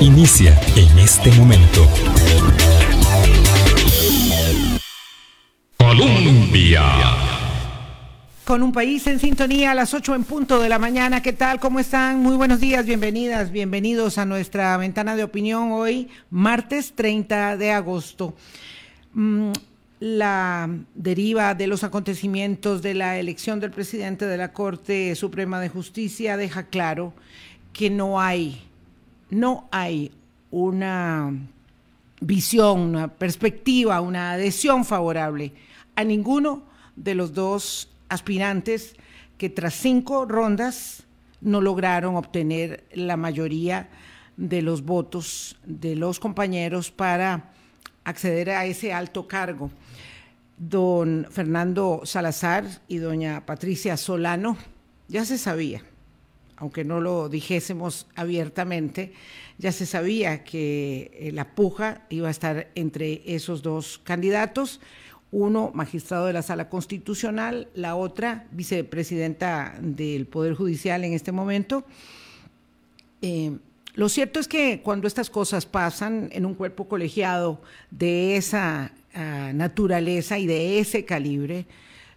inicia en este momento. Colombia. Con un país en sintonía a las 8 en punto de la mañana. ¿Qué tal? ¿Cómo están? Muy buenos días, bienvenidas, bienvenidos a nuestra ventana de opinión hoy, martes 30 de agosto. Mm, la deriva de los acontecimientos de la elección del presidente de la Corte Suprema de Justicia deja claro que no hay, no hay una visión, una perspectiva, una adhesión favorable a ninguno de los dos aspirantes que tras cinco rondas no lograron obtener la mayoría de los votos de los compañeros para acceder a ese alto cargo. Don Fernando Salazar y doña Patricia Solano ya se sabía, aunque no lo dijésemos abiertamente, ya se sabía que eh, la puja iba a estar entre esos dos candidatos, uno magistrado de la Sala Constitucional, la otra vicepresidenta del Poder Judicial en este momento. Eh, lo cierto es que cuando estas cosas pasan en un cuerpo colegiado de esa ah, naturaleza y de ese calibre,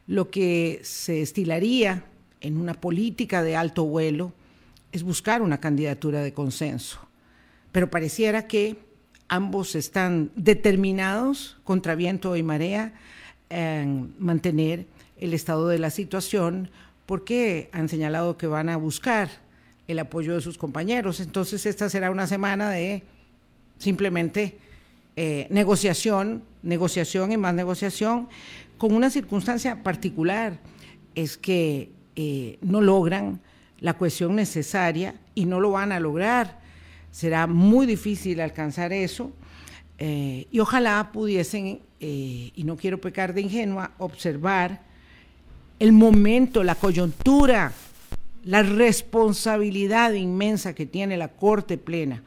lo que se estilaría en una política de alto vuelo es buscar una candidatura de consenso. Pero pareciera que ambos están determinados, contra viento y marea, en mantener el estado de la situación porque han señalado que van a buscar el apoyo de sus compañeros. Entonces esta será una semana de simplemente eh, negociación, negociación y más negociación, con una circunstancia particular, es que eh, no logran la cohesión necesaria y no lo van a lograr. Será muy difícil alcanzar eso eh, y ojalá pudiesen, y no quiero pecar de ingenua, observar el momento, la coyuntura la responsabilidad inmensa que tiene la Corte Plena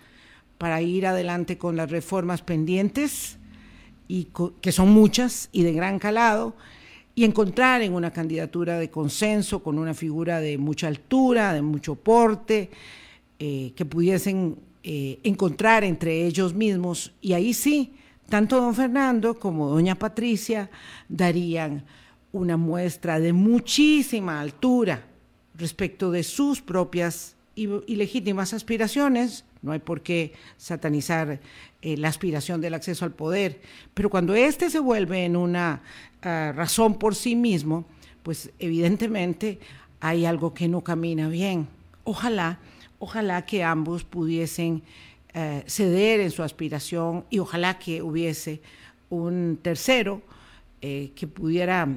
para ir adelante con las reformas pendientes, y que son muchas y de gran calado, y encontrar en una candidatura de consenso con una figura de mucha altura, de mucho porte, eh, que pudiesen eh, encontrar entre ellos mismos, y ahí sí, tanto don Fernando como doña Patricia darían una muestra de muchísima altura respecto de sus propias y, legítimas aspiraciones. No hay por qué satanizar eh, la aspiración del acceso al poder, pero cuando éste se vuelve en una ah, razón por sí mismo, pues evidentemente hay algo que no camina bien. Ojalá, ojalá que ambos pudiesen eh, ceder en su aspiración y ojalá que hubiese un tercero eh, que pudiera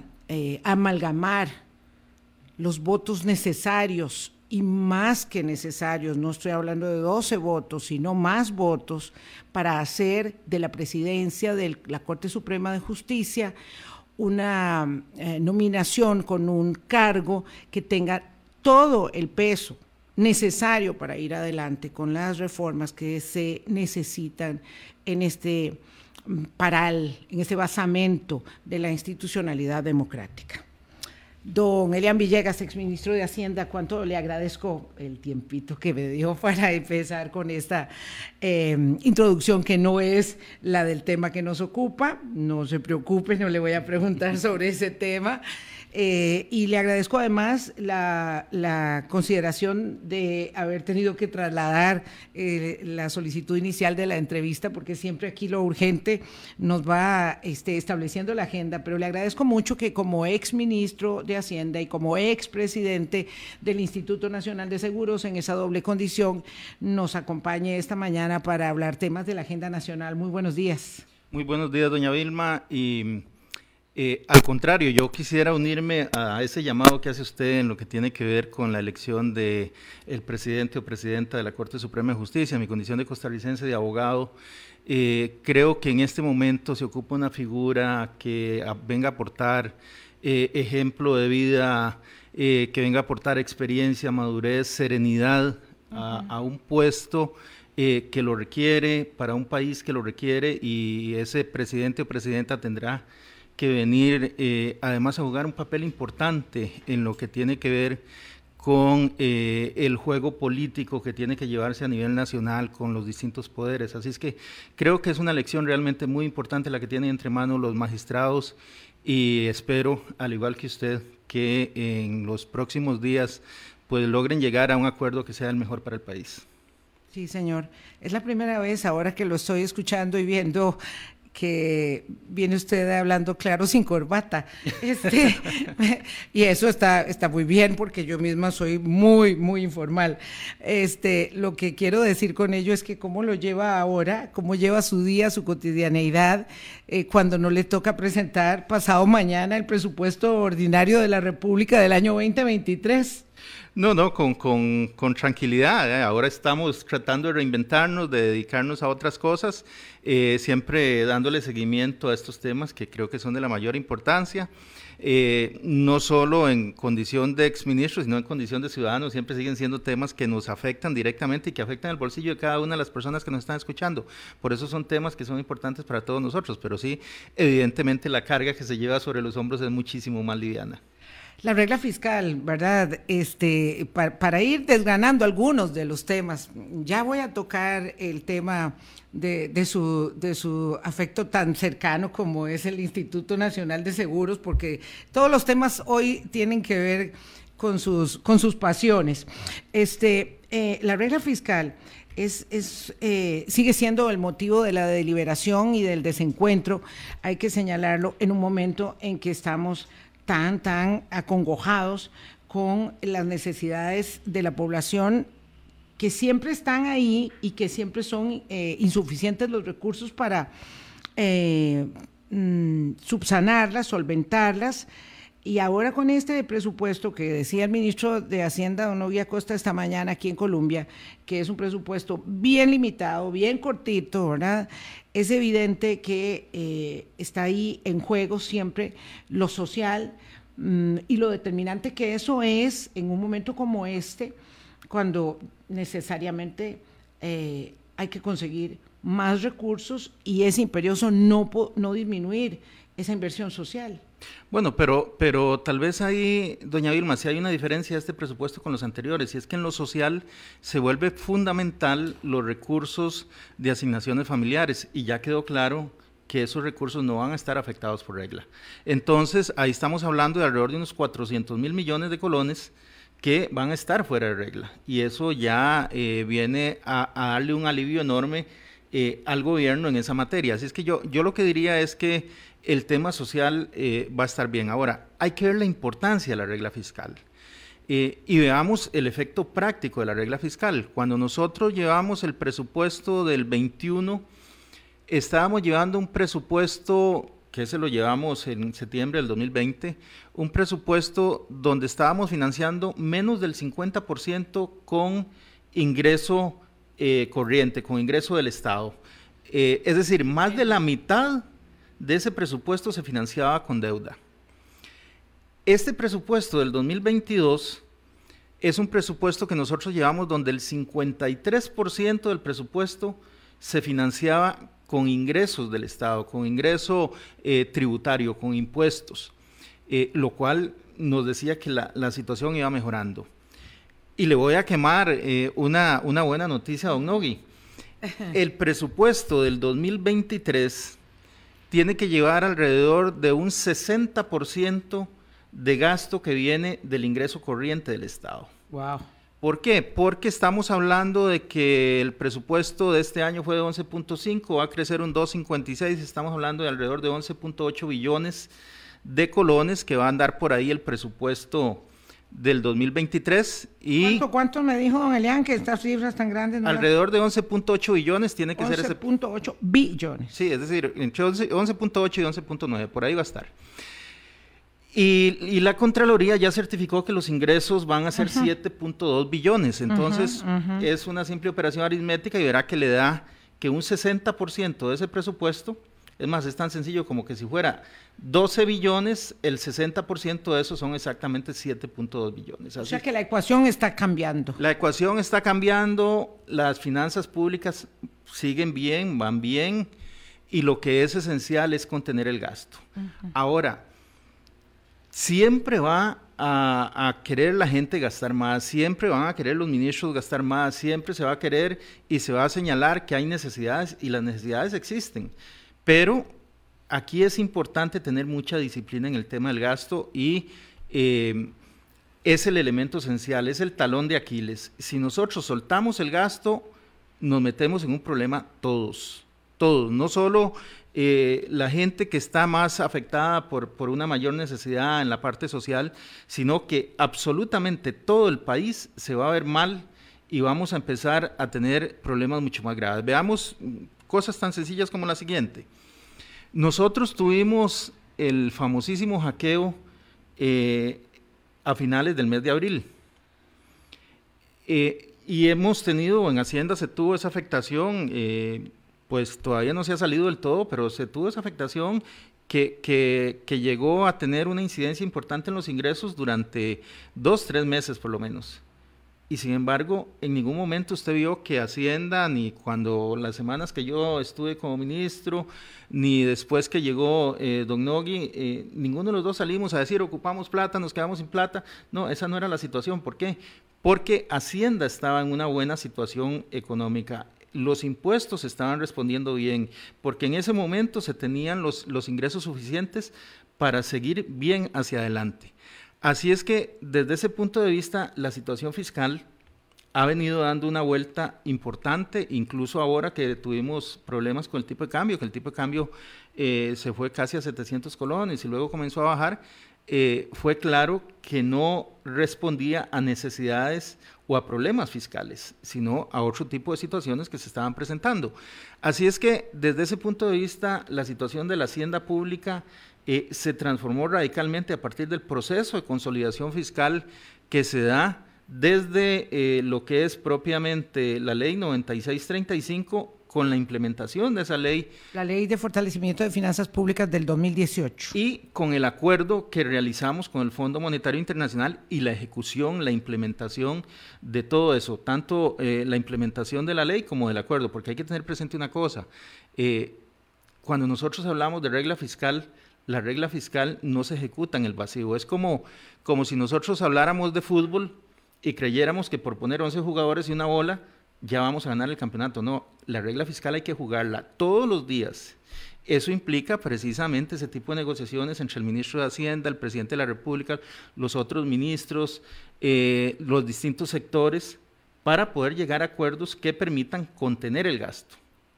amalgamar los votos necesarios y más que necesarios, no estoy hablando de 12 votos, sino más votos para hacer de la presidencia de la Corte Suprema de Justicia una eh, nominación con un cargo que tenga todo el peso necesario para ir adelante con las reformas que se necesitan en este mm, paral, en este basamento de la institucionalidad democrática. Don Elian Villegas, exministro de Hacienda, cuánto le agradezco el tiempito que me dio para empezar con esta em, introducción que no es la del tema que nos ocupa. No se preocupe, no le voy a preguntar sobre ese tema. Eh, y le agradezco además la, consideración de haber tenido que trasladar eh, la solicitud inicial de la entrevista, porque siempre aquí lo urgente nos va este, estableciendo la agenda, pero le agradezco mucho que como ex ministro de Hacienda y como ex presidente del Instituto Nacional de Seguros en esa doble condición, nos acompañe esta mañana para hablar temas de la agenda nacional. Muy buenos días. Muy buenos días, doña Vilma. Y eh, al contrario, yo quisiera unirme a ese llamado que hace usted en lo que tiene que ver con la elección de el presidente o presidenta de la Corte Suprema de Justicia. Mi condición de costarricense de abogado, eh, creo que en este momento se ocupa una figura que venga a aportar eh, ejemplo de vida, que venga a aportar experiencia, madurez, serenidad a un puesto. que lo requiere, para un país que lo requiere, y ese presidente o presidenta tendrá que venir eh, además a jugar un papel importante en lo que tiene que ver con eh, el juego político que tiene que llevarse a nivel nacional con los distintos poderes. Así es que creo que es una lección realmente muy importante la que tienen entre manos los magistrados y espero, al igual que usted, que en los próximos días pues logren llegar a un acuerdo que sea el mejor para el país. Sí, señor. Es la primera vez ahora que lo estoy escuchando y viendo que viene usted hablando claro sin corbata. Este, y eso está, está muy bien porque yo misma soy muy, muy informal. Este, lo que quiero decir con ello es que cómo lo lleva ahora, cómo lleva su día, su cotidianeidad, eh, cuando no le toca presentar pasado mañana el presupuesto ordinario de la República del año 2023. No, no, con, tranquilidad. ¿eh? Ahora estamos tratando de reinventarnos, de dedicarnos a otras cosas, eh, siempre dándole seguimiento a estos temas que creo que son de la mayor importancia. Eh, no solo en condición de exministros, sino en condición de ciudadanos, siempre siguen siendo temas que nos afectan directamente y que afectan el bolsillo de cada una de las personas que nos están escuchando. Por eso son temas que son importantes para todos nosotros, pero sí, evidentemente la carga que se lleva sobre los hombros es muchísimo más liviana. La regla fiscal, ¿verdad? Este, para, ir desgranando algunos de los temas, ya voy a tocar el tema de, su, de su afecto tan cercano como es el Instituto Nacional de Seguros, porque todos los temas hoy tienen que ver con sus, con sus pasiones. Este, eh, la regla fiscal es, es eh, sigue siendo el motivo de la deliberación y del desencuentro. Hay que señalarlo en un momento en que estamos tan, tan acongojados con las necesidades de la población que siempre están ahí y que siempre son eh, insuficientes los recursos para eh, mm, subsanarlas, solventarlas. Y ahora con este presupuesto que decía el ministro de Hacienda, don Novia Costa, esta mañana aquí en Colombia, que es un presupuesto bien limitado, bien cortito, ¿verdad? Es evidente que eh, está ahí en juego siempre lo social mm, y lo determinante que eso es en un momento como este, cuando necesariamente eh, hay que conseguir más recursos y es imperioso no, no disminuir esa inversión social. Bueno, pero, pero tal vez ahí, doña Vilma, si hay una diferencia de este presupuesto con los anteriores, y es que en lo social se vuelve fundamental los recursos de asignaciones familiares, y ya quedó claro que esos recursos no van a estar afectados por regla. Entonces, ahí estamos hablando de alrededor de unos 400 mil millones de colones que van a estar fuera de regla, y eso ya eh, viene a, darle un alivio enorme eh, al gobierno en esa materia. Así es que yo, yo lo que diría es que el tema social eh, va a estar bien. Ahora, hay que ver la importancia de la regla fiscal. Eh, y veamos el efecto práctico de la regla fiscal. Cuando nosotros llevamos el presupuesto del 21, estábamos llevando un presupuesto que se lo llevamos en septiembre del 2020, un presupuesto donde estábamos financiando menos del 50% con ingreso eh, corriente, con ingreso del Estado. es decir, más de la mitad de ese presupuesto se financiaba con deuda. Este presupuesto del 2022 es un presupuesto que nosotros llevamos donde el 53% del presupuesto se financiaba con ingresos del Estado, con ingreso eh, tributario, con impuestos, eh, lo cual nos decía que la, situación iba mejorando. Y le voy a quemar eh, una, una buena noticia a Don Nogui. El presupuesto del 2023 tiene que llevar alrededor de un 60% de gasto que viene del ingreso corriente del Estado. Wow. ¿Por qué? Porque estamos hablando de que el presupuesto de este año fue de 11.5, va a crecer un 2.56, estamos hablando de alrededor de 11.8 billones de colones que va a andar por ahí el presupuesto del 2023 y... ¿Cuánto, me dijo don Elian que estas cifras tan grandes? alrededor de 11.8 billones tiene que ser ese... 11.8 billones. Sí, es decir, entre 11.8 y 11.9, por ahí va a estar. Y, la Contraloría ya certificó que los ingresos van a ser 7.2 billones, entonces es una simple operación aritmética y verá que le da que un 60% de ese presupuesto es más, es tan sencillo como que si fuera 12 billones, el 60% de eso son exactamente 7.2 billones. o sea que la ecuación está cambiando. La ecuación está cambiando, las finanzas públicas siguen bien, van bien, y lo que es esencial es contener el gasto. Ahora, siempre va a, querer la gente gastar más, siempre van a querer los ministros gastar más, siempre se va a querer y se va a señalar que hay necesidades y las necesidades existen. Pero aquí es importante tener mucha disciplina en el tema del gasto y eh, es el elemento esencial, es el talón de Aquiles. Si nosotros soltamos el gasto, nos metemos en un problema todos, todos, no solo eh, la gente que está más afectada por, por una mayor necesidad en la parte social, sino que absolutamente todo el país se va a ver mal y vamos a empezar a tener problemas mucho más graves. Veamos cosas tan sencillas como la siguiente. Nosotros tuvimos el famosísimo hackeo eh, a finales del mes de abril. Eh, y hemos tenido, en Hacienda se tuvo esa afectación pues todavía no se ha salido del todo, pero se tuvo esa afectación que, que, llegó a tener una incidencia importante en los ingresos durante dos, tres meses por lo menos. Y sin embargo, en ningún momento usted vio que Hacienda, ni cuando las semanas que yo estuve como ministro, ni después que llegó eh, Don Nogui, eh, ninguno de los dos salimos a decir ocupamos plata, nos quedamos sin plata. No, esa no era la situación. ¿Por qué? Porque Hacienda estaba en una buena situación económica los impuestos estaban respondiendo bien, porque en ese momento se tenían los, los ingresos suficientes para seguir bien hacia adelante. Así es que desde ese punto de vista, la situación fiscal ha venido dando una vuelta importante, incluso ahora que tuvimos problemas con el tipo de cambio, que el tipo de cambio eh, se fue casi a 700 colones y luego comenzó a bajar, eh, fue claro que no respondía a necesidades o a problemas fiscales, sino a otro tipo de situaciones que se estaban presentando. Así es que desde ese punto de vista, la situación de la hacienda pública eh, se transformó radicalmente a partir del proceso de consolidación fiscal que se da desde eh, lo que es propiamente la ley 9635 con la implementación de esa ley. La ley de fortalecimiento de finanzas públicas del 2018. Y con el acuerdo que realizamos con el Fondo Monetario Internacional y la ejecución, la implementación de todo eso, tanto eh, la implementación de la ley como del acuerdo, porque hay que tener presente una cosa, eh, cuando nosotros hablamos de regla fiscal, la regla fiscal no se ejecuta en el vacío, es como, como si nosotros habláramos de fútbol y creyéramos que por poner 11 jugadores y una bola, ya vamos a ganar el campeonato. No, la regla fiscal hay que jugarla todos los días. Eso implica precisamente ese tipo de negociaciones entre el ministro de Hacienda, el presidente de la República, los otros ministros, eh, los distintos sectores, para poder llegar a acuerdos que permitan contener el gasto.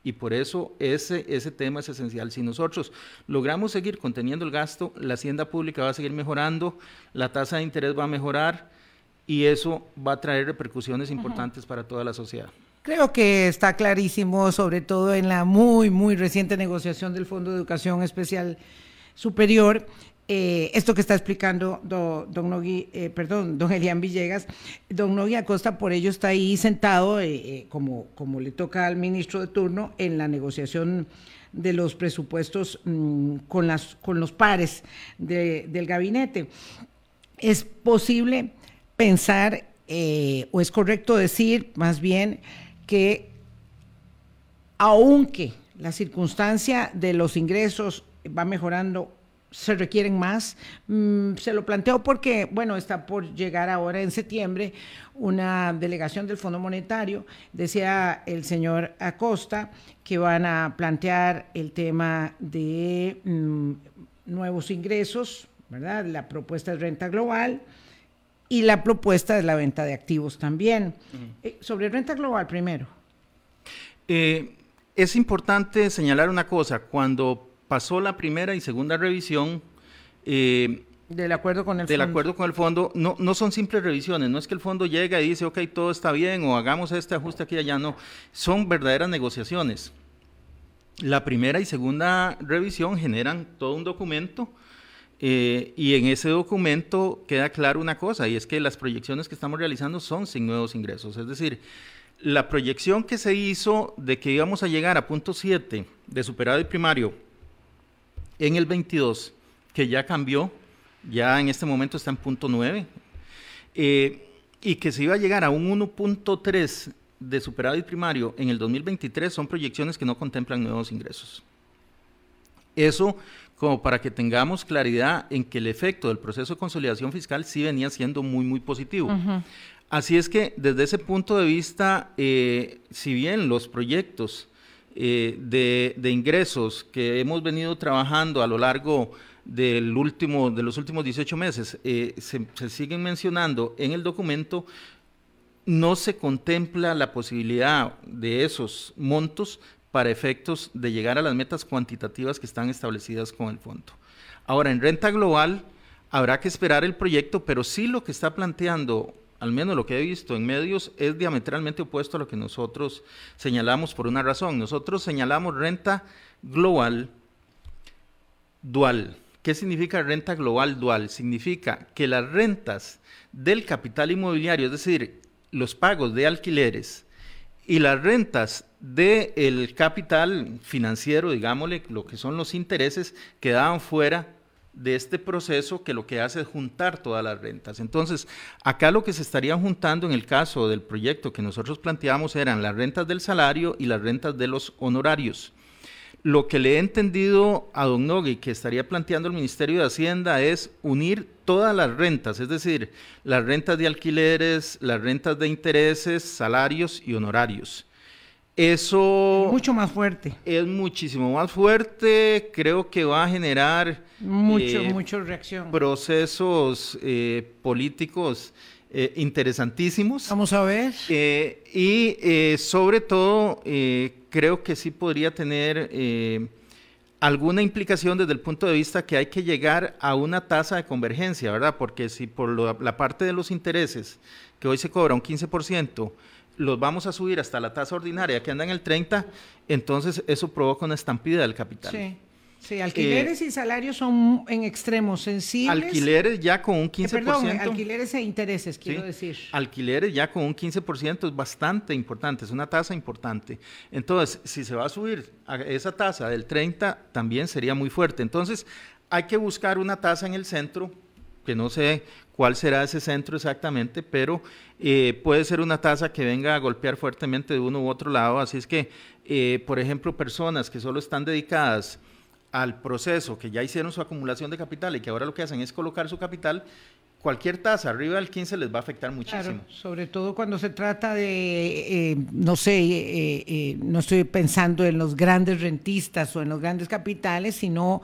Y por eso ese, ese tema es esencial. Si nosotros logramos seguir conteniendo el gasto, la hacienda pública va a seguir mejorando, la tasa de interés va a mejorar, y eso va a traer repercusiones importantes para toda la sociedad. Creo que está clarísimo, sobre todo en la muy, muy reciente negociación del Fondo de Educación Especial Superior, eh, esto que está explicando don Nogui, eh, perdón, don Elian Villegas, don Nogui Acosta por ello está ahí sentado, eh, como, como le toca al ministro de turno, en la negociación de los presupuestos mm, con, las, con los pares del gabinete. Es posible pensar, o es correcto decir más bien, que aunque la circunstancia de los ingresos va mejorando, se requieren más. Mm, se lo planteo porque, bueno, está por llegar ahora en septiembre una delegación del Fondo Monetario. Decía el señor Acosta que van a plantear el tema de mm, nuevos ingresos, ¿verdad? La propuesta de renta global y la propuesta de la venta de activos también. Eh, sobre renta global primero. Eh, es importante señalar una cosa, cuando pasó la primera y segunda revisión, eh, del acuerdo con el del acuerdo con el fondo, no, no son simples revisiones, no es que el fondo llega y dice, ok, todo está bien o hagamos este ajuste aquí y allá, no, son verdaderas negociaciones. La primera y segunda revisión generan todo un documento eh, y en ese documento queda claro una cosa, y es que las proyecciones que estamos realizando son sin nuevos ingresos. Es decir, la proyección que se hizo de que íbamos a llegar a punto 7 de superávit primario en el 22, que ya cambió, ya en este momento está en punto 9, eh, y que se iba a llegar a un 1.3 de superávit primario en el 2023, son proyecciones que no contemplan nuevos ingresos. Eso como para que tengamos claridad en que el efecto del proceso de consolidación fiscal sí venía siendo muy, muy positivo. Así es que desde ese punto de vista, eh, si bien los proyectos eh, de, ingresos que hemos venido trabajando a lo largo del último, de los últimos 18 meses eh, se, se siguen mencionando en el documento, no se contempla la posibilidad de esos montos para efectos de llegar a las metas cuantitativas que están establecidas con el fondo. Ahora, en renta global habrá que esperar el proyecto, pero sí lo que está planteando, al menos lo que he visto en medios, es diametralmente opuesto a lo que nosotros señalamos por una razón. Nosotros señalamos renta global dual. ¿Qué significa renta global dual? Significa que las rentas del capital inmobiliario, es decir, los pagos de alquileres y las rentas del capital financiero, digámosle, lo que son los intereses, quedaban fuera de este proceso que lo que hace es juntar todas las rentas. Entonces, acá lo que se estaría juntando en el caso del proyecto que nosotros planteamos eran las rentas del salario y las rentas de los honorarios. Lo que le he entendido a Don Nogui que estaría planteando el Ministerio de Hacienda es unir todas las rentas, es decir, las rentas de alquileres, las rentas de intereses, salarios y honorarios. Eso... Mucho más fuerte. Es muchísimo más fuerte, creo que va a generar... Mucho, eh, mucho reacción. Procesos eh, políticos eh, interesantísimos. Vamos a ver. y sobre todo, creo que sí podría tener alguna implicación desde el punto de vista que hay que llegar a una tasa de convergencia, ¿verdad? Porque si por la parte de los intereses, que hoy se cobra un 15%, los vamos a subir hasta la tasa ordinaria que anda en el 30, entonces eso provoca una estampida del capital. Sí. Sí, alquileres y salarios son en extremos sensibles. Alquileres ya con un 15%. Eh, perdón, alquileres e intereses, quiero decir. Alquileres ya con un 15% es bastante importante, es una tasa importante. Entonces, si se va a subir a esa tasa del 30, también sería muy fuerte. Entonces, hay que buscar una tasa en el centro, que no sé cuál será ese centro exactamente, pero eh, puede ser una tasa que venga a golpear fuertemente de uno u otro lado. Así es que, eh, por ejemplo, personas que solo están dedicadas al proceso, que ya hicieron su acumulación de capital y que ahora lo que hacen es colocar su capital, cualquier tasa arriba del 15 les va a afectar muchísimo. Claro, sobre todo cuando se trata de, eh, no sé, no estoy pensando en los grandes rentistas o en los grandes capitales, sino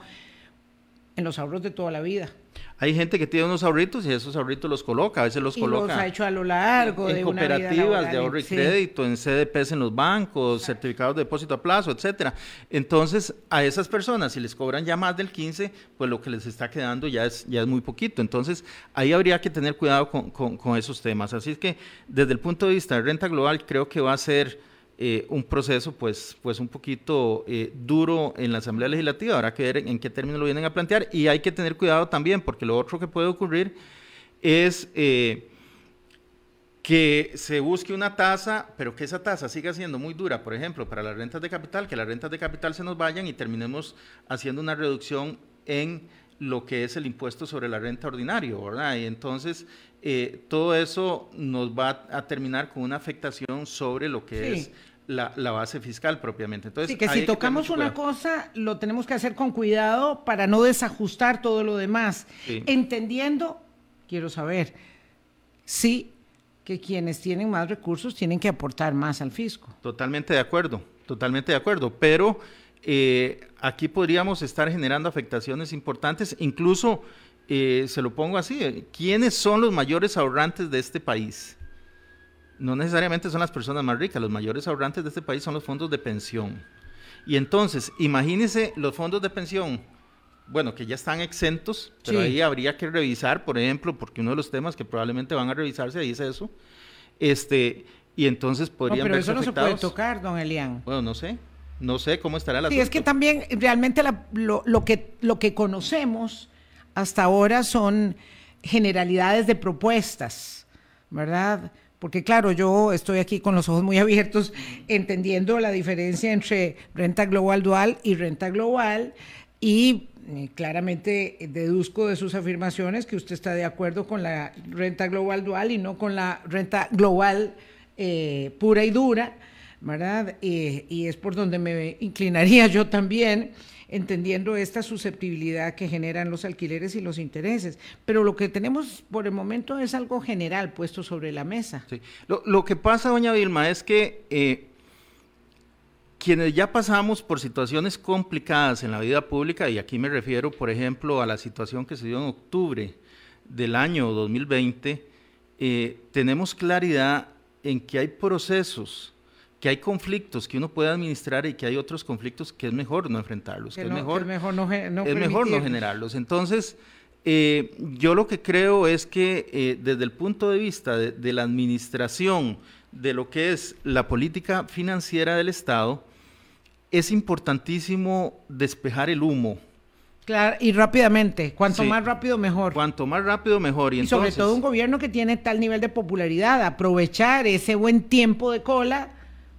en los ahorros de toda la vida. Hay gente que tiene unos ahorritos y esos ahorritos los coloca, a veces los y coloca. Los ha hecho a lo largo en cooperativas de ahorro y crédito, en CDPs en los bancos, certificados de depósito a plazo, etcétera. Entonces, a esas personas, si les cobran ya más del 15, pues lo que les está quedando ya es, ya es muy poquito. Entonces, ahí habría que tener cuidado con, con esos temas. Así es que, desde el punto de vista de renta global, creo que va a ser eh, un proceso pues, pues un poquito eh, duro en la Asamblea Legislativa. Habrá que ver en, qué términos lo vienen a plantear y hay que tener cuidado también porque lo otro que puede ocurrir es eh, que se busque una tasa, pero que esa tasa siga siendo muy dura, por ejemplo, para las rentas de capital, que las rentas de capital se nos vayan y terminemos haciendo una reducción en lo que es el impuesto sobre la renta ordinario, ¿verdad? Y entonces todo eso nos va a terminar con una afectación sobre lo que es la, base fiscal propiamente. Entonces, sí, que si tocamos una cosa, lo tenemos que hacer con cuidado para no desajustar todo lo demás. Entendiendo, quiero saber, sí que quienes tienen más recursos tienen que aportar más al fisco. Totalmente de acuerdo, totalmente de acuerdo, pero eh, aquí podríamos estar generando afectaciones importantes, incluso eh, se lo pongo así, eh, ¿quiénes son los mayores ahorrantes de este país? No necesariamente son las personas más ricas, los mayores ahorrantes de este país son los fondos de pensión. Y entonces, imagínense los fondos de pensión, bueno, que ya están exentos, pero ahí habría que revisar, por ejemplo, porque uno de los temas que probablemente van a revisarse ahí es eso, este, y entonces podrían no, pero eso no se puede tocar, don Elian. Bueno, no sé, no sé cómo estará la Sí, es que también realmente lo, que, lo que conocemos hasta ahora son generalidades de propuestas, ¿verdad? Porque claro, yo estoy aquí con los ojos muy abiertos entendiendo la diferencia entre renta global dual y renta global y eh, claramente deduzco de sus afirmaciones que usted está de acuerdo con la renta global dual y no con la renta global eh, pura y dura. ¿Verdad? y es por donde me inclinaría yo también entendiendo esta susceptibilidad que generan los alquileres y los intereses. Pero lo que tenemos por el momento es algo general puesto sobre la mesa. Lo, que pasa, doña Vilma, es que eh, quienes ya pasamos por situaciones complicadas en la vida pública, y aquí me refiero, por ejemplo, a la situación que se dio en octubre del año 2020, eh, tenemos claridad en que hay procesos que hay conflictos que uno puede administrar y que hay otros conflictos que es mejor no enfrentarlos, que, es, mejor, es mejor no, es mejor no generarlos. Entonces, eh, yo lo que creo es que eh, desde el punto de vista de, la administración de lo que es la política financiera del Estado, es importantísimo despejar el humo. Claro, y rápidamente, cuanto más rápido mejor. Cuanto más rápido mejor. Y, sobre todo un gobierno que tiene tal nivel de popularidad, aprovechar ese buen tiempo de cola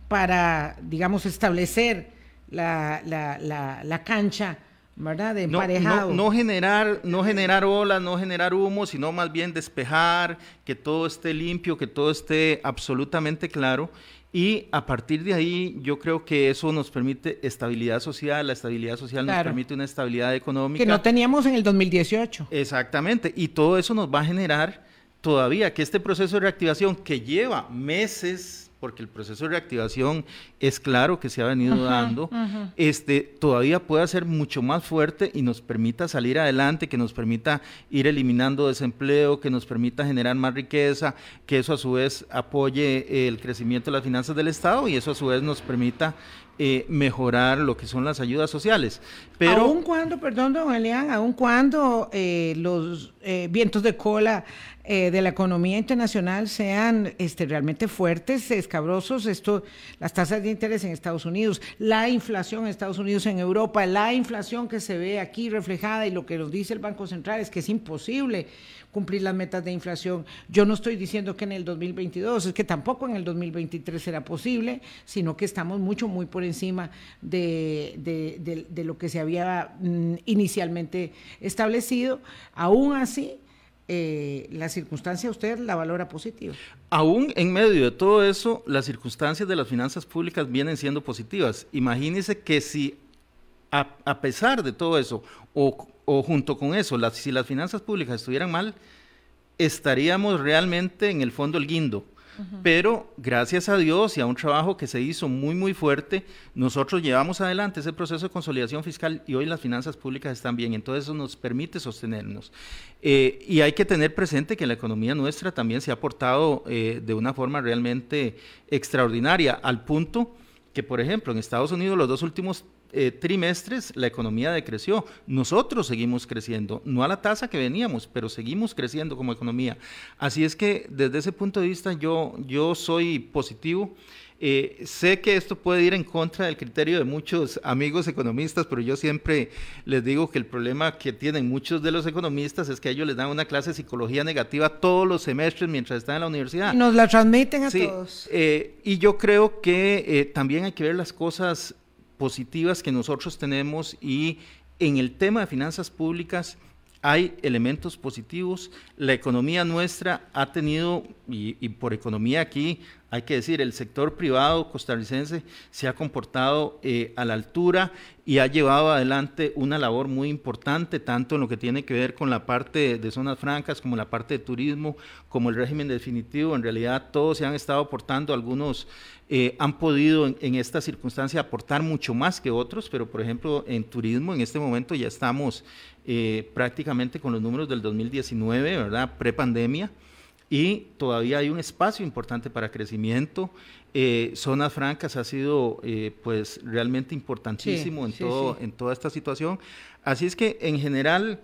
para, digamos, establecer la, la, la, cancha, ¿verdad? De emparejado. No, generar, no generar olas, no generar humo, sino más bien despejar, que todo esté limpio, que todo esté absolutamente claro. Y a partir de ahí, yo creo que eso nos permite estabilidad social, la estabilidad social nos permite una estabilidad económica. Que no teníamos en el 2018. Exactamente, y todo eso nos va a generar todavía que este proceso de reactivación que lleva meses porque el proceso de reactivación es claro que se ha venido dando, este todavía pueda ser mucho más fuerte y nos permita salir adelante, que nos permita ir eliminando desempleo, que nos permita generar más riqueza, que eso a su vez apoye el crecimiento de las finanzas del Estado y eso a su vez nos permita eh, mejorar lo que son las ayudas sociales. Pero, aun cuando, perdón, don Elian, aun cuando eh, los eh, vientos de cola de la economía internacional sean este, realmente fuertes, escabrosos, esto, las tasas de interés en Estados Unidos, la inflación en Estados Unidos, en Europa, la inflación que se ve aquí reflejada y lo que nos dice el Banco Central es que es imposible cumplir las metas de inflación. Yo no estoy diciendo que en el 2022, es que tampoco en el 2023 será posible, sino que estamos mucho, muy por encima de, lo que se había mm, inicialmente establecido. Aún así, eh, la circunstancia usted la valora positiva. Aún en medio de todo eso, las circunstancias de las finanzas públicas vienen siendo positivas. Imagínese que si a, pesar de todo eso, o, junto con eso, si las finanzas públicas estuvieran mal, estaríamos realmente en el fondo el guindo. Pero gracias a Dios y a un trabajo que se hizo muy, muy fuerte, nosotros llevamos adelante ese proceso de consolidación fiscal y hoy las finanzas públicas están bien. Entonces eso nos permite sostenernos. Eh, y hay que tener presente que la economía nuestra también se ha portado eh, de una forma realmente extraordinaria, al punto que, por ejemplo, en Estados Unidos los dos últimos eh, trimestres la economía decreció. Nosotros seguimos creciendo, no a la tasa que veníamos, pero seguimos creciendo como economía. Así es que desde ese punto de vista yo, yo soy positivo. Eh, sé que esto puede ir en contra del criterio de muchos amigos economistas, pero yo siempre les digo que el problema que tienen muchos de los economistas es que ellos les dan una clase de psicología negativa todos los semestres mientras están en la universidad. Y nos la transmiten a todos. Eh, y yo creo que también hay que ver las cosas positivas que nosotros tenemos y en el tema de finanzas públicas hay elementos positivos. La economía nuestra ha tenido, y, por economía aquí hay que decir, el sector privado costarricense se ha comportado eh, a la altura y ha llevado adelante una labor muy importante, tanto en lo que tiene que ver con la parte de zonas francas, como la parte de turismo, como el régimen definitivo. En realidad todos se han estado aportando, algunos eh, han podido en, esta circunstancia aportar mucho más que otros, pero por ejemplo en turismo en este momento ya estamos eh, prácticamente con los números del 2019, ¿verdad? Prepandemia. Y todavía hay un espacio importante para crecimiento. Eh, zonas francas ha sido eh, pues realmente importantísimo en, todo, en toda esta situación. Así es que en general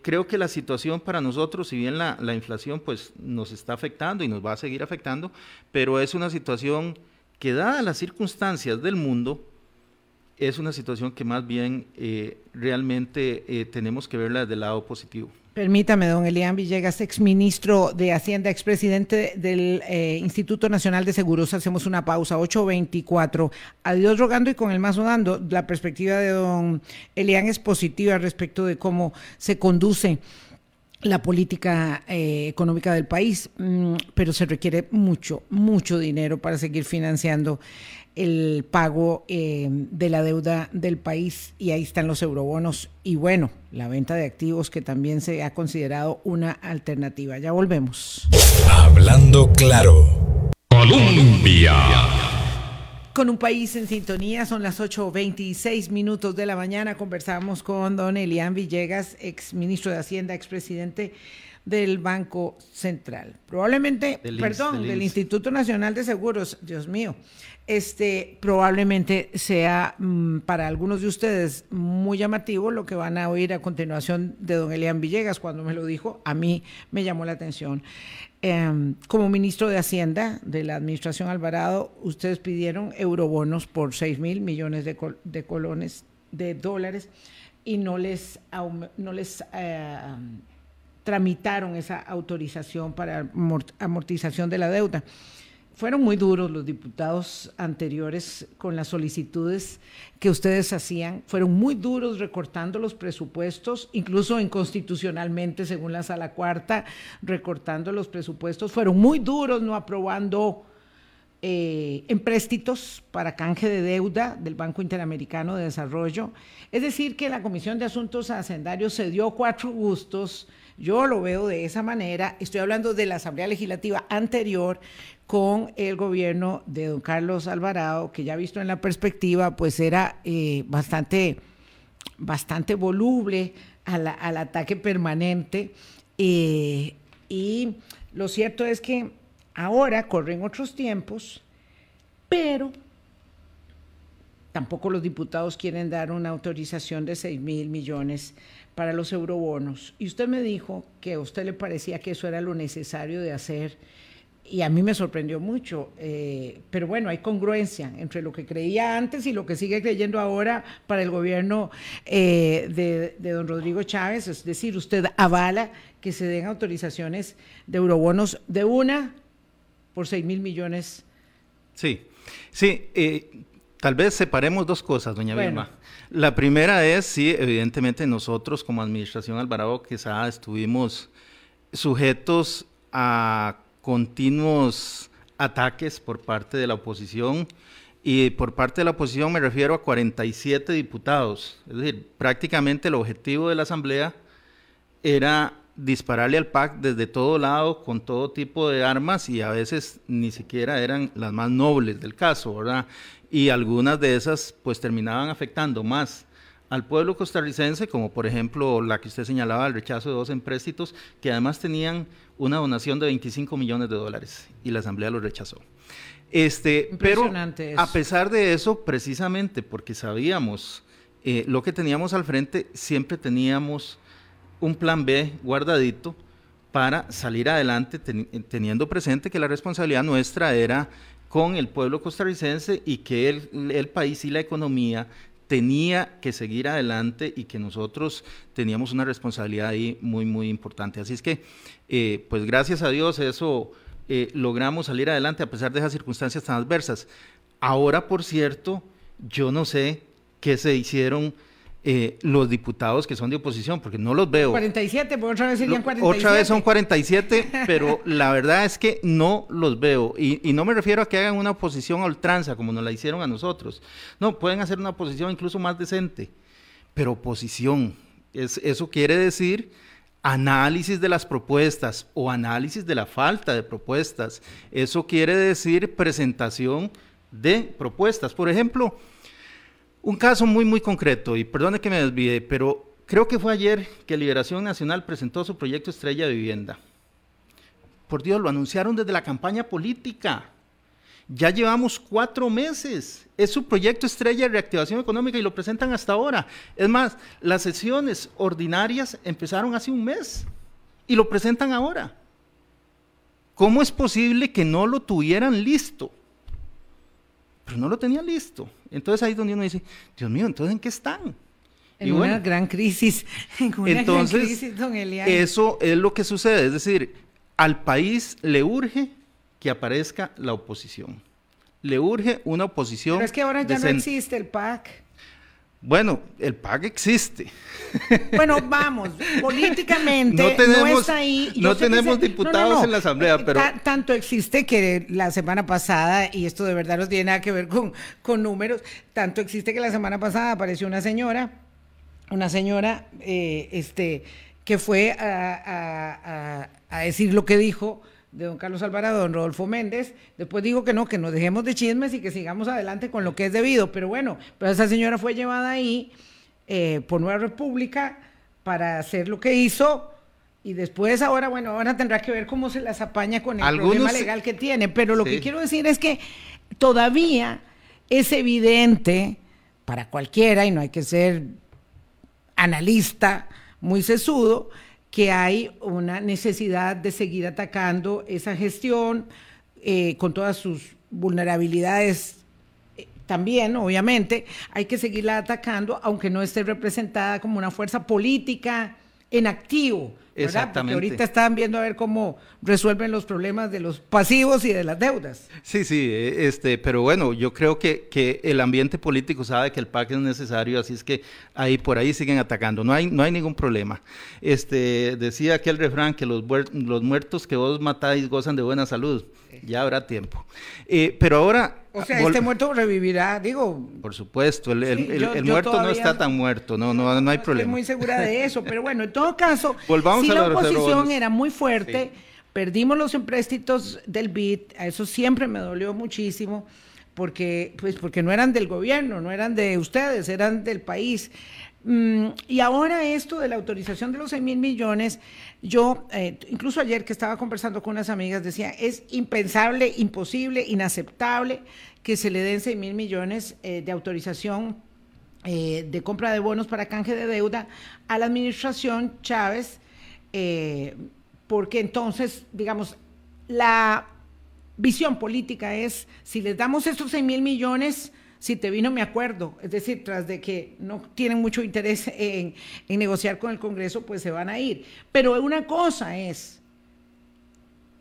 creo que la situación para nosotros, si bien la, la, inflación pues nos está afectando y nos va a seguir afectando, pero es una situación que dadas las circunstancias del mundo, es una situación que más bien eh, realmente eh, tenemos que verla desde el lado positivo. Permítame, don Elian Villegas, exministro de Hacienda, expresidente del eh, Instituto Nacional de Seguros. Hacemos una pausa, 8.24. Adiós rogando y con el más dando. La perspectiva de don Elian es positiva respecto de cómo se conduce la política eh, económica del país, mm, pero se requiere mucho, mucho dinero para seguir financiando el pago eh, de la deuda del país y ahí están los eurobonos y bueno, la venta de activos que también se ha considerado una alternativa. Ya volvemos. Hablando claro. Colombia. Con un país en sintonía, son las 8.26 minutos de la mañana. Conversamos con don Elian Villegas, ex ministro de Hacienda, ex presidente del Banco Central. Probablemente, perdón, del Instituto Nacional de Seguros, Dios mío este probablemente sea mm, para algunos de ustedes muy llamativo lo que van a oír a continuación de don Elian Villegas cuando me lo dijo, a mí me llamó la atención. Em, como ministro de Hacienda de la Administración Alvarado, ustedes pidieron eurobonos por 6 mil millones de, colones de dólares y no les, no les eh, tramitaron esa autorización para amortización de la deuda fueron muy duros los diputados anteriores con las solicitudes que ustedes hacían, fueron muy duros recortando los presupuestos, incluso inconstitucionalmente, según la sala cuarta, recortando los presupuestos, fueron muy duros no aprobando eh, empréstitos para canje de deuda del Banco Interamericano de Desarrollo. Es decir, que la Comisión de Asuntos Hacendarios se dio cuatro gustos. Yo lo veo de esa manera. Estoy hablando de la Asamblea Legislativa anterior, con el gobierno de don Carlos Alvarado, que ya visto en la perspectiva, pues era eh, bastante, bastante voluble al, ataque permanente. Eh, y lo cierto es que ahora corren otros tiempos, pero tampoco los diputados quieren dar una autorización de 6 mil millones para los eurobonos. Y usted me dijo que a usted le parecía que eso era lo necesario de hacer y a mí me sorprendió mucho, eh, pero bueno, hay congruencia entre lo que creía antes y lo que sigue creyendo ahora para el gobierno eh, de, don Rodrigo Chávez, es decir, usted avala que se den autorizaciones de eurobonos de una por 6 mil millones. Sí, sí, eh, tal vez separemos dos cosas, doña Vilma. La primera es, sí, evidentemente nosotros como Administración Alvarado quizá estuvimos sujetos a continuos ataques por parte de la oposición. Y por parte de la oposición me refiero a 47 diputados. Es decir, prácticamente el objetivo de la Asamblea era dispararle al PAC desde todo lado con todo tipo de armas y a veces ni siquiera eran las más nobles del caso, ¿verdad? Y algunas de esas pues terminaban afectando más al pueblo costarricense, como por ejemplo la que usted señalaba, el rechazo de dos empréstitos, que además tenían una donación de 25 millones de dólares y la Asamblea lo rechazó. Este, pero a pesar de eso, precisamente porque sabíamos eh, lo que teníamos al frente, siempre teníamos un plan B guardadito para salir adelante, teniendo presente que la responsabilidad nuestra era con el pueblo costarricense y que el, el país y la economía tenía que seguir adelante y que nosotros teníamos una responsabilidad ahí muy, muy importante. Así es que, eh, pues gracias a Dios, eso eh, logramos salir adelante a pesar de esas circunstancias tan adversas. Ahora, por cierto, yo no sé qué se hicieron eh, los diputados que son de oposición, porque no los veo. 47, por otra vez serían 47. Otra vez son 47, pero la verdad es que no los veo. Y, no me refiero a que hagan una oposición a ultranza, como nos la hicieron a nosotros. No, pueden hacer una oposición incluso más decente, pero oposición. Es, eso quiere decir análisis de las propuestas o análisis de la falta de propuestas. Eso quiere decir presentación de propuestas. Por ejemplo, un caso muy, muy concreto, y perdone que me desvíe, pero creo que fue ayer que Liberación Nacional presentó su proyecto Estrella de Vivienda. Por Dios, lo anunciaron desde la campaña política. Ya llevamos cuatro meses. Es su proyecto estrella de reactivación económica y lo presentan hasta ahora. Es más, las sesiones ordinarias empezaron hace un mes y lo presentan ahora. ¿Cómo es posible que no lo tuvieran listo? Pero no lo tenía listo. Entonces ahí es donde uno dice, Dios mío, entonces ¿en qué están? En una gran crisis. En una entonces, gran crisis, don Eso es lo que sucede. Es decir, al país le urge que aparezca la oposición. Le urge una oposición. Pero es que ahora ya no existe el PAC. Bueno, el PAC existe. Bueno, vamos, políticamente no, tenemos, está ahí. no tenemos diputados en la Asamblea, eh, pero... tanto existe que la semana pasada, y esto de verdad no tiene nada que ver con, con números, tanto existe que la semana pasada apareció una señora, una señora eh, este, que fue a, a decir lo que dijo de don Carlos Alvarado, don Rodolfo Méndez. Después digo que no, que nos dejemos de chismes y que sigamos adelante con lo que es debido. Pero bueno, pero esa señora fue llevada ahí eh, por Nueva República para hacer lo que hizo. Y después ahora, bueno, ahora tendrá que ver cómo se las apaña con el problema legal que tiene. Pero lo que quiero decir es que todavía es evidente para cualquiera, y no hay que ser analista muy sesudo, que hay una necesidad de seguir atacando esa gestión eh, con todas sus vulnerabilidades eh, también, obviamente, hay que seguirla atacando, aunque no esté representada como una fuerza política en activo. Exactamente. Porque ahorita están viendo a ver cómo resuelven los problemas de los pasivos y de las deudas. Sí, sí, eh, este, pero bueno, yo creo que, que el ambiente político sabe que el PAC es necesario, así es que ahí por ahí siguen atacando, no hay, no hay ningún problema. Este, decía aquel refrán que los, los muertos que vos matáis gozan de buena salud, ya habrá tiempo. Eh, pero ahora o sea, este muerto revivirá, digo. Por supuesto, el, el, muerto no está tan muerto, no, no, no hay problema. Estoy muy segura de eso, pero bueno, en todo caso, si la, oposición era muy fuerte, perdimos los empréstitos del BID, a eso siempre me dolió muchísimo, porque, pues, porque no eran del gobierno, no eran de ustedes, eran del país. Mm, y ahora esto de la autorización de los 6 mil millones, yo, eh, incluso ayer que estaba conversando con unas amigas, decía, es impensable, imposible, inaceptable que se le den 6 mil millones eh, de autorización eh, de compra de bonos para canje de deuda a la administración Chávez, porque entonces, digamos, la visión política es, si les damos estos 6 mil millones, si te vino mi acuerdo, es decir, tras de que no tienen mucho interés en, negociar con el Congreso, pues se van a ir. Pero una cosa es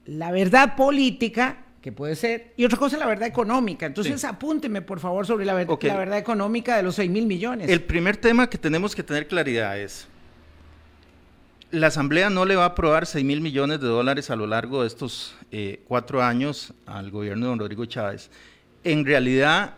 la verdad política, que puede ser, y otra cosa es la verdad económica. Entonces apúnteme, por favor, sobre la, la verdad económica de los 6 mil millones. El primer tema que tenemos que tener claridad es, la Asamblea no le va a aprobar 6 mil millones de dólares a lo largo de estos eh, cuatro años al gobierno de don Rodrigo Chávez. En realidad,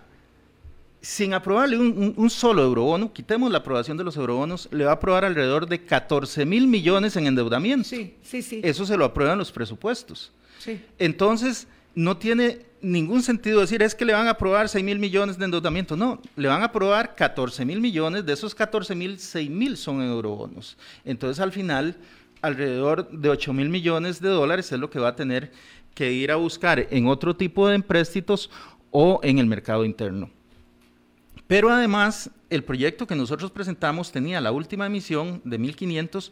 sin aprobarle un, solo eurobono, quitemos la aprobación de los eurobonos, le va a aprobar alrededor de 14 mil millones en endeudamiento. Sí, sí, sí. Eso se lo aprueban los presupuestos. Sí. Entonces, no tiene ningún sentido decir es que le van a aprobar 6 mil millones de endeudamiento. No, le van a aprobar 14 mil millones, de esos 14 mil, 6 mil son eurobonos. Entonces, al final, alrededor de 8 mil millones de dólares es lo que va a tener que ir a buscar en otro tipo de empréstitos o en el mercado interno. Pero además, el proyecto que nosotros presentamos tenía la última emisión de 1.500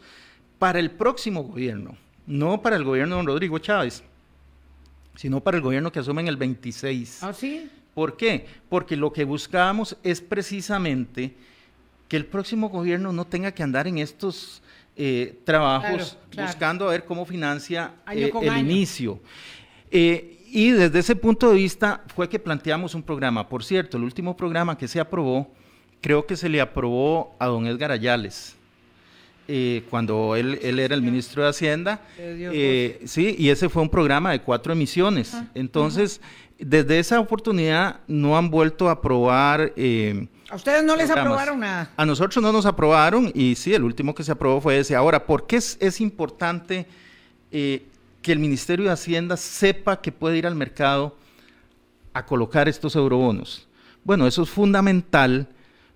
para el próximo gobierno, no para el gobierno de don Rodrigo Chávez, sino para el gobierno que asume en el 26. ¿Ah, sí? ¿Por qué? Porque lo que buscábamos es precisamente que el próximo gobierno no tenga que andar en estos eh, trabajos buscando a ver cómo financia eh, el inicio. Eh, y desde ese punto de vista fue que planteamos un programa. Por cierto, el último programa que se aprobó, creo que se le aprobó a don Edgar Ayales, eh, cuando él, él, era el ministro de Hacienda. Eh, sí, y ese fue un programa de cuatro emisiones. Entonces, desde esa oportunidad no han vuelto a aprobar... Eh, ¿A ustedes no les aprobaron nada? A nosotros no nos aprobaron y sí, el último que se aprobó fue ese. Ahora, ¿por qué es, es importante que el Ministerio de Hacienda sepa que puede ir al mercado a colocar estos eurobonos. Bueno, eso es fundamental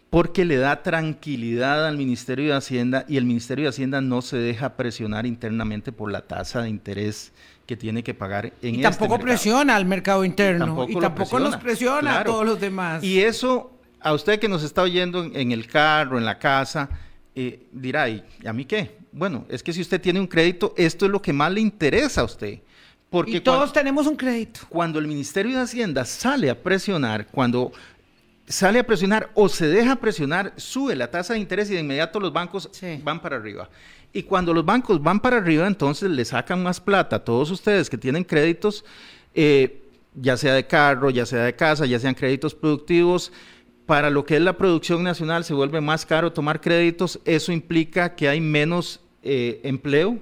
porque le da tranquilidad al Ministerio de Hacienda y el Ministerio de Hacienda no se deja presionar internamente por la tasa de interés que tiene que pagar en y tampoco presiona al mercado interno y tampoco, nos presiona a todos los demás. Y eso, a usted que nos está oyendo en el carro, en la casa, eh, dirá, ¿y a mí qué? Bueno, es que si usted tiene un crédito, esto es lo que más le interesa a usted. Porque y todos tenemos un crédito. Cuando el Ministerio de Hacienda sale a presionar, cuando sale a presionar o se deja presionar, sube la tasa de interés y de inmediato los bancos van para arriba. Y cuando los bancos van para arriba, entonces le sacan más plata a todos ustedes que tienen créditos, eh, ya sea de carro, ya sea de casa, ya sean créditos productivos, para lo que es la producción nacional se vuelve más caro tomar créditos, eso implica que hay menos eh, empleo,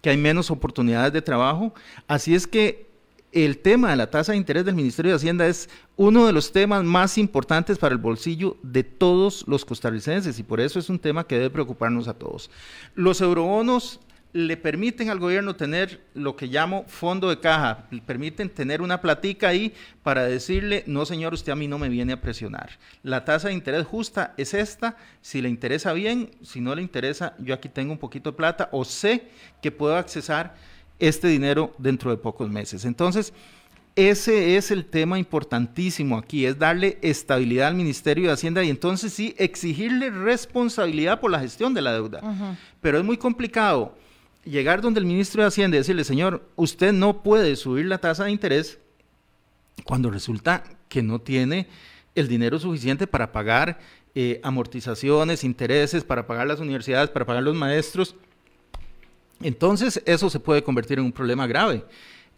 que hay menos oportunidades de trabajo. Así es que el tema de la tasa de interés del Ministerio de Hacienda es uno de los temas más importantes para el bolsillo de todos los costarricenses y por eso es un tema que debe preocuparnos a todos. Los eurobonos le permiten al gobierno tener lo que llamo fondo de caja, le permiten tener una platica ahí para decirle, no señor, usted a mí no me viene a presionar. La tasa de interés justa es esta, si le interesa bien, si no le interesa, yo aquí tengo un poquito de plata o sé que puedo accesar este dinero dentro de pocos meses. Entonces, ese es el tema importantísimo aquí, es darle estabilidad al Ministerio de Hacienda y entonces sí exigirle responsabilidad por la gestión de la deuda. Pero es muy complicado llegar donde el ministro de Hacienda y decirle, señor, usted no puede subir la tasa de interés cuando resulta que no tiene el dinero suficiente para pagar eh, amortizaciones, intereses, para pagar las universidades, para pagar los maestros. Entonces eso se puede convertir en un problema grave.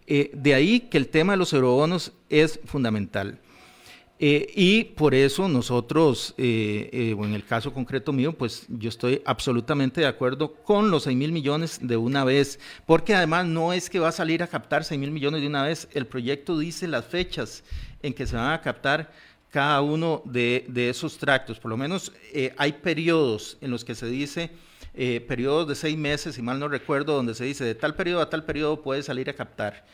Eh, de ahí que el tema de los eurobonos es fundamental. Eh, y por eso nosotros, eh, eh, en el caso concreto mío, pues yo estoy absolutamente de acuerdo con los 6 mil millones de una vez, porque además no es que va a salir a captar 6 mil millones de una vez, el proyecto dice las fechas en que se van a captar cada uno de, de esos tractos, por lo menos hay periodos en los que se dice... periodos de seis meses, si mal no recuerdo, donde se dice de tal periodo a tal periodo puede salir a captar.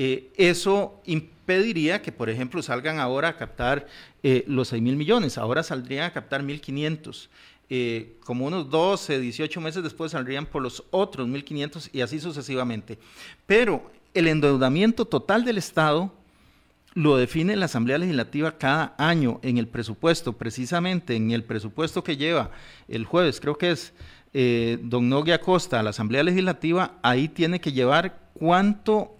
Eh, eso impediría que, por ejemplo, salgan ahora a captar eh, los 6 mil millones, ahora saldrían a captar 1.500. Eh, como unos 12, 18 meses después saldrían por los otros 1.500 y así sucesivamente. Pero el endeudamiento total del Estado lo define la Asamblea Legislativa cada año en el presupuesto, precisamente en el presupuesto que lleva el jueves, creo que es don Nogui Acosta a la Asamblea Legislativa, ahí tiene que llevar cuánto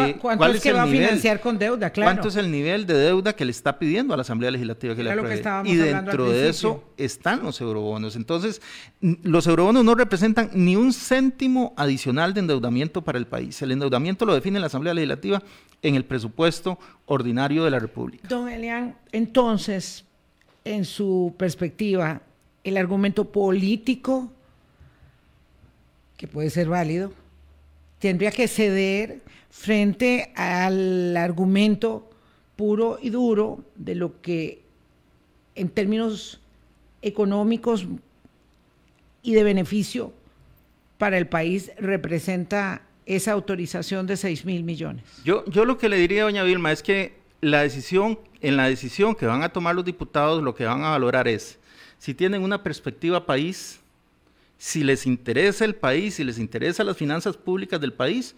eh, ¿Cuánto es, que va a financiar con deuda? Claro. ¿Cuánto es el nivel de deuda que le está pidiendo a la Asamblea Legislativa que le apruebe? y dentro de eso están los eurobonos. Entonces, los eurobonos no representan ni un céntimo adicional de endeudamiento para el país. El endeudamiento lo define la Asamblea Legislativa en el presupuesto ordinario de la República. Don Elian, entonces, en su perspectiva, el argumento político, que puede ser válido, tendría que ceder frente al argumento puro y duro de lo que en términos económicos y de beneficio para el país representa esa autorización de 6 mil millones. Yo, yo lo que le diría, doña Vilma, es que la decisión, en la decisión que van a tomar los diputados, lo que van a valorar es si tienen una perspectiva país, si les interesa el país, si les interesa las finanzas públicas del país,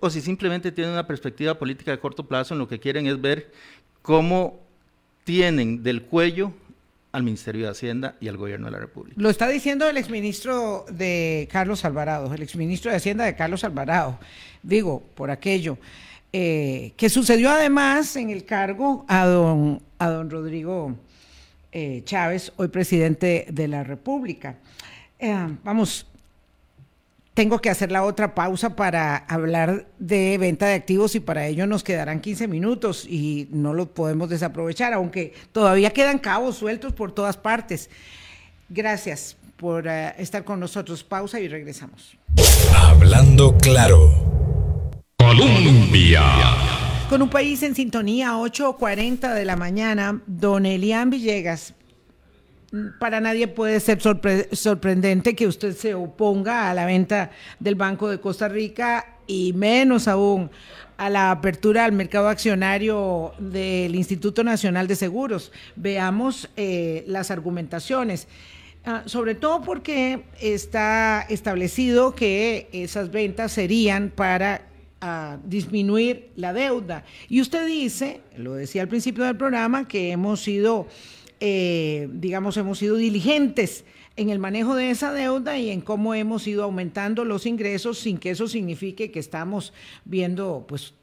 o si simplemente tienen una perspectiva política de corto plazo en lo que quieren es ver cómo tienen del cuello al Ministerio de Hacienda y al Gobierno de la República. Lo está diciendo el exministro de Carlos Alvarado, el exministro de Hacienda de Carlos Alvarado, digo, por aquello, eh, que sucedió además en el cargo a don, a don Rodrigo eh, Chávez, hoy presidente de la República. Eh, vamos, tengo que hacer la otra pausa para hablar de venta de activos y para ello nos quedarán 15 minutos y no lo podemos desaprovechar, aunque todavía quedan cabos sueltos por todas partes. Gracias por eh, estar con nosotros. Pausa y regresamos. Hablando claro. Colombia. Con un país en sintonía, 8.40 de la mañana, don Elian Villegas, para nadie puede ser sorprendente que usted se oponga a la venta del Banco de Costa Rica y menos aún a la apertura al mercado accionario del Instituto Nacional de Seguros. Veamos eh, las argumentaciones. Ah, sobre todo porque está establecido que esas ventas serían para ah, disminuir la deuda. Y usted dice, lo decía al principio del programa, que hemos sido eh, digamos, hemos sido diligentes en el manejo de esa deuda y en cómo hemos ido aumentando los ingresos sin que eso signifique que estamos viendo pues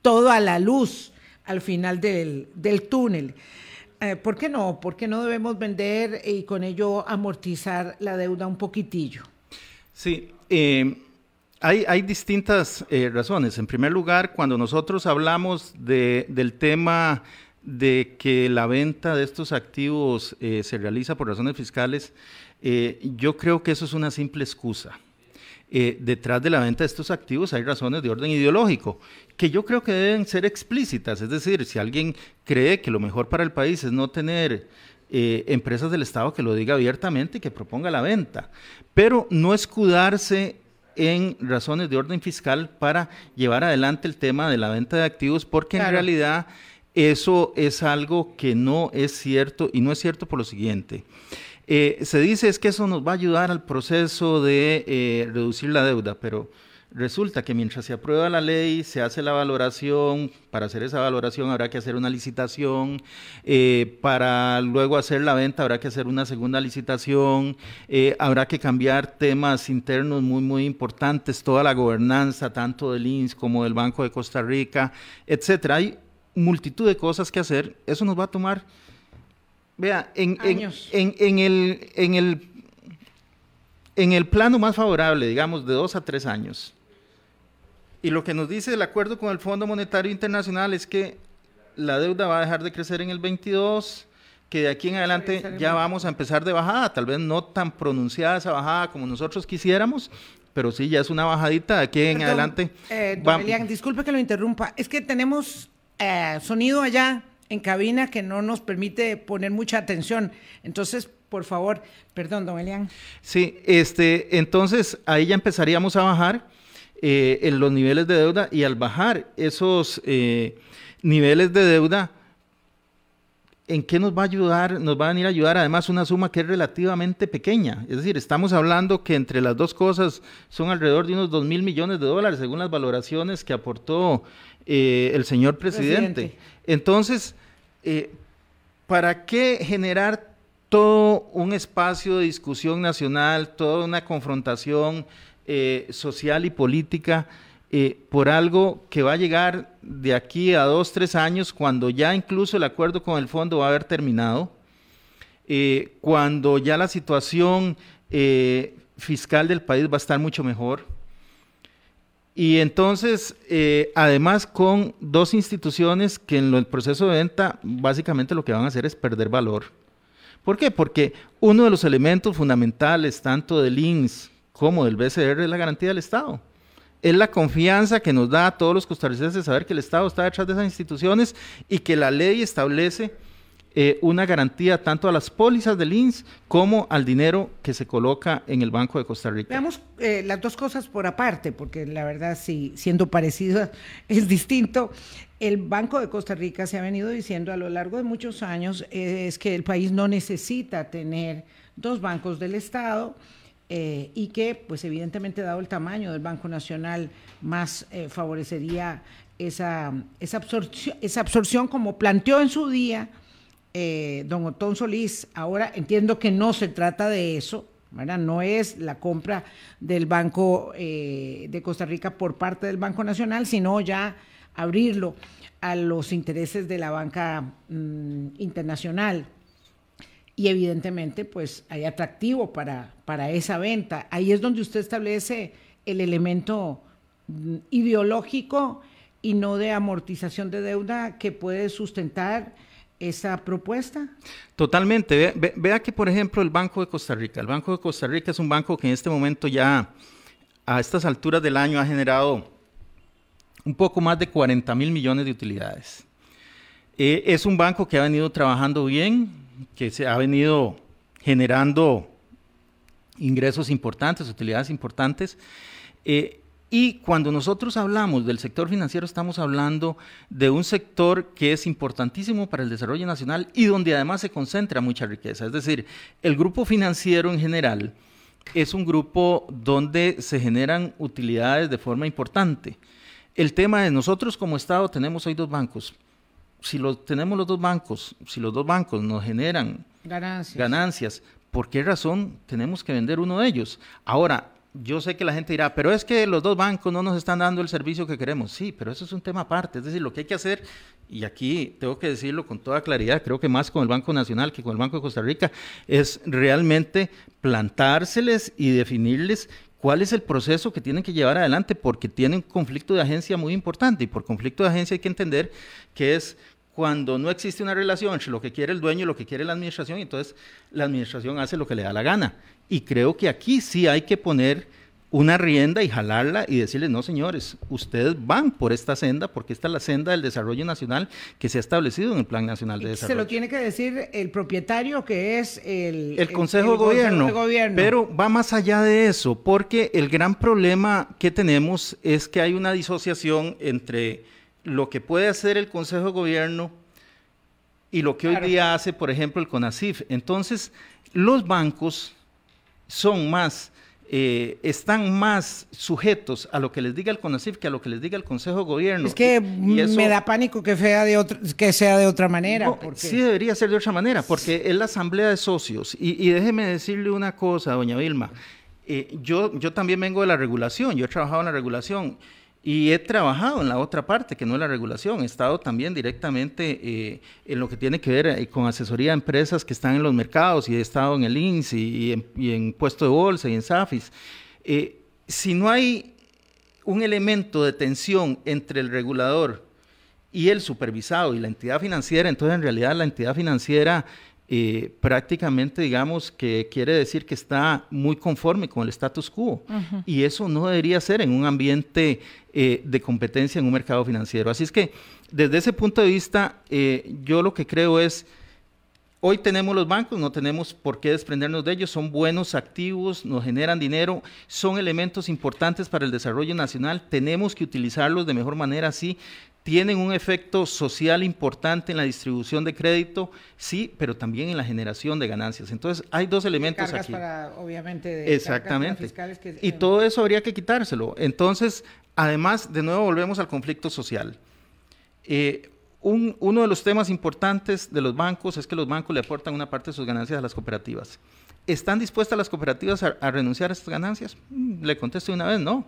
todo a la luz al final del, túnel. Eh, ¿Por qué no? ¿Por qué no debemos vender y con ello amortizar la deuda un poquitillo? Sí, eh, hay, hay, distintas razones. En primer lugar, cuando nosotros hablamos de, del tema de que la venta de estos activos eh, se realiza por razones fiscales, eh, yo creo que eso es una simple excusa. Eh, detrás de la venta de estos activos hay razones de orden ideológico, que yo creo que deben ser explícitas. Es decir, si alguien cree que lo mejor para el país es no tener empresas del Estado, que lo diga abiertamente y que proponga la venta, pero no escudarse en razones de orden fiscal para llevar adelante el tema de la venta de activos, porque en realidad eso es algo que no es cierto y no es cierto por lo siguiente. Eh, se dice es que eso nos va a ayudar al proceso de eh, reducir la deuda, pero resulta que mientras se aprueba la ley, se hace la valoración, para hacer esa valoración habrá que hacer una licitación, eh, para luego hacer la venta habrá que hacer una segunda licitación, habrá que cambiar temas internos muy, muy importantes, toda la gobernanza, tanto del INS como del Banco de Costa Rica, etcétera. Multitud de cosas que hacer, eso nos va a tomar, vea, en, en, el, en, el, en el plano más favorable, digamos, de dos a tres años. Y lo que nos dice el acuerdo con el Fondo Monetario Internacional es que la deuda va a dejar de crecer en el 22, que de aquí en adelante ya vamos a empezar de bajada, tal vez no tan pronunciada esa bajada como nosotros quisiéramos, pero sí, ya es una bajadita de aquí en adelante. Eh, disculpe que lo interrumpa, es que tenemos eh, sonido allá en cabina que no nos permite poner mucha atención. Entonces, por favor, perdón, don Elian. Sí, este, entonces ahí ya empezaríamos a bajar eh, en los niveles de deuda y al bajar esos eh, niveles de deuda, ¿en qué nos va a ayudar? Nos va a venir a ayudar además una suma que es relativamente pequeña. Es decir, estamos hablando que entre las dos cosas son alrededor de unos 2 mil millones de dólares, según las valoraciones que aportó eh, el señor presidente. Entonces, eh, ¿para qué generar todo un espacio de discusión nacional, toda una confrontación eh, social y política por algo que va a llegar de aquí a dos, tres años, cuando ya incluso el acuerdo con el fondo va a haber terminado, cuando ya la situación fiscal del país va a estar mucho mejor? Y entonces, eh, además con dos instituciones que en el proceso de venta básicamente lo que van a hacer es perder valor. ¿Por qué? Porque uno de los elementos fundamentales tanto del INS como del BCR es la garantía del Estado. Es la confianza que nos da a todos los costarricenses de saber que el Estado está detrás de esas instituciones y que la ley establece eh, una garantía tanto a las pólizas del INS como al dinero que se coloca en el Banco de Costa Rica. Veamos eh, las dos cosas por aparte, porque la verdad, sí, siendo parecido es distinto. El Banco de Costa Rica se ha venido diciendo a lo largo de muchos años eh, es que el país no necesita tener dos bancos del Estado. y que, pues evidentemente, dado el tamaño del Banco Nacional, más favorecería esa, esa, absorción, esa absorción como planteó en su día eh, don Otón Solís, ahora entiendo que no se trata de eso. No es la compra del Banco eh, de Costa Rica por parte del Banco Nacional, sino ya abrirlo a los intereses de la banca mm, internacional. Y evidentemente, pues hay atractivo para, para esa venta. Ahí es donde usted establece el elemento mm, ideológico y no de amortización de deuda que puede sustentar esa propuesta? Totalmente. Vea, que, por ejemplo, el Banco de Costa Rica, el Banco de Costa Rica es un banco que en este momento ya, a estas alturas del año, ha generado un poco más de 40 mil millones de utilidades. Eh, es un banco que ha venido trabajando bien, que se ha venido generando ingresos importantes, utilidades importantes. Eh, y cuando nosotros hablamos del sector financiero, estamos hablando de un sector que es importantísimo para el desarrollo nacional y donde además se concentra mucha riqueza. Es decir, el grupo financiero en general es un grupo donde se generan utilidades de forma importante. El tema es, nosotros como Estado tenemos hoy dos bancos. Si los, tenemos los dos bancos, si los dos bancos nos generan ganancias. ganancias, ¿por qué razón tenemos que vender uno de ellos? Ahora, yo sé que la gente dirá, pero es que los dos bancos no nos están dando el servicio que queremos. Sí, pero eso es un tema aparte. Es decir, lo que hay que hacer, y aquí tengo que decirlo con toda claridad, creo que más con el Banco Nacional que con el Banco de Costa Rica, es realmente plantárseles y definirles cuál es el proceso que tienen que llevar adelante, porque tienen conflicto de agencia muy importante. Y por conflicto de agencia hay que entender que es cuando no existe una relación entre lo que quiere el dueño y lo que quiere la administración, entonces la administración hace lo que le da la gana. Y creo que aquí sí hay que poner una rienda y jalarla y decirles, no señores, ustedes van por esta senda porque esta es la senda del desarrollo nacional que se ha establecido en el Plan Nacional de Desarrollo. Se lo tiene que decir el propietario que es el, el, Consejo, de, gobierno, Pero va más allá de eso, porque el gran problema que tenemos es que hay una disociación entre lo que puede hacer el Consejo de Gobierno y lo que hoy día hace, por ejemplo, el CONACIF. Entonces, los bancos son más eh, están más sujetos a lo que les diga el CONACIF que a lo que les diga el Consejo de Gobierno. Es que me da pánico que, sea de que sea de otra manera. Sí debería ser de otra manera, porque es la asamblea de socios. Y, déjeme decirle una cosa, doña Vilma. Eh, yo, yo también vengo de la regulación, yo he trabajado en la regulación. Y he trabajado en la otra parte, que no es la regulación. He estado también directamente eh, en lo que tiene que ver eh, con asesoría a empresas que están en los mercados y he estado en el INS y, en, puesto de bolsa y en SAFIS. Eh, si no hay un elemento de tensión entre el regulador y el supervisado y la entidad financiera, entonces en realidad la entidad financiera eh, prácticamente digamos que quiere decir que está muy conforme con el status quo y eso no debería ser en un ambiente eh, de competencia en un mercado financiero. Así es que desde ese punto de vista eh, yo lo que creo es Hoy tenemos los bancos, no tenemos por qué desprendernos de ellos, son buenos activos, nos generan dinero, son elementos importantes para el desarrollo nacional, tenemos que utilizarlos de mejor manera, sí, tienen un efecto social importante en la distribución de crédito, sí, pero también en la generación de ganancias. Entonces, hay dos elementos cargas aquí. Para, obviamente, de Exactamente. y todo eso habría que quitárselo. Entonces, además, de nuevo volvemos al conflicto social. Eh, uno de los temas importantes de los bancos es que los bancos le aportan una parte de sus ganancias a las cooperativas. ¿Están dispuestas las cooperativas a, renunciar a estas ganancias? Mm, le contesto una vez, no.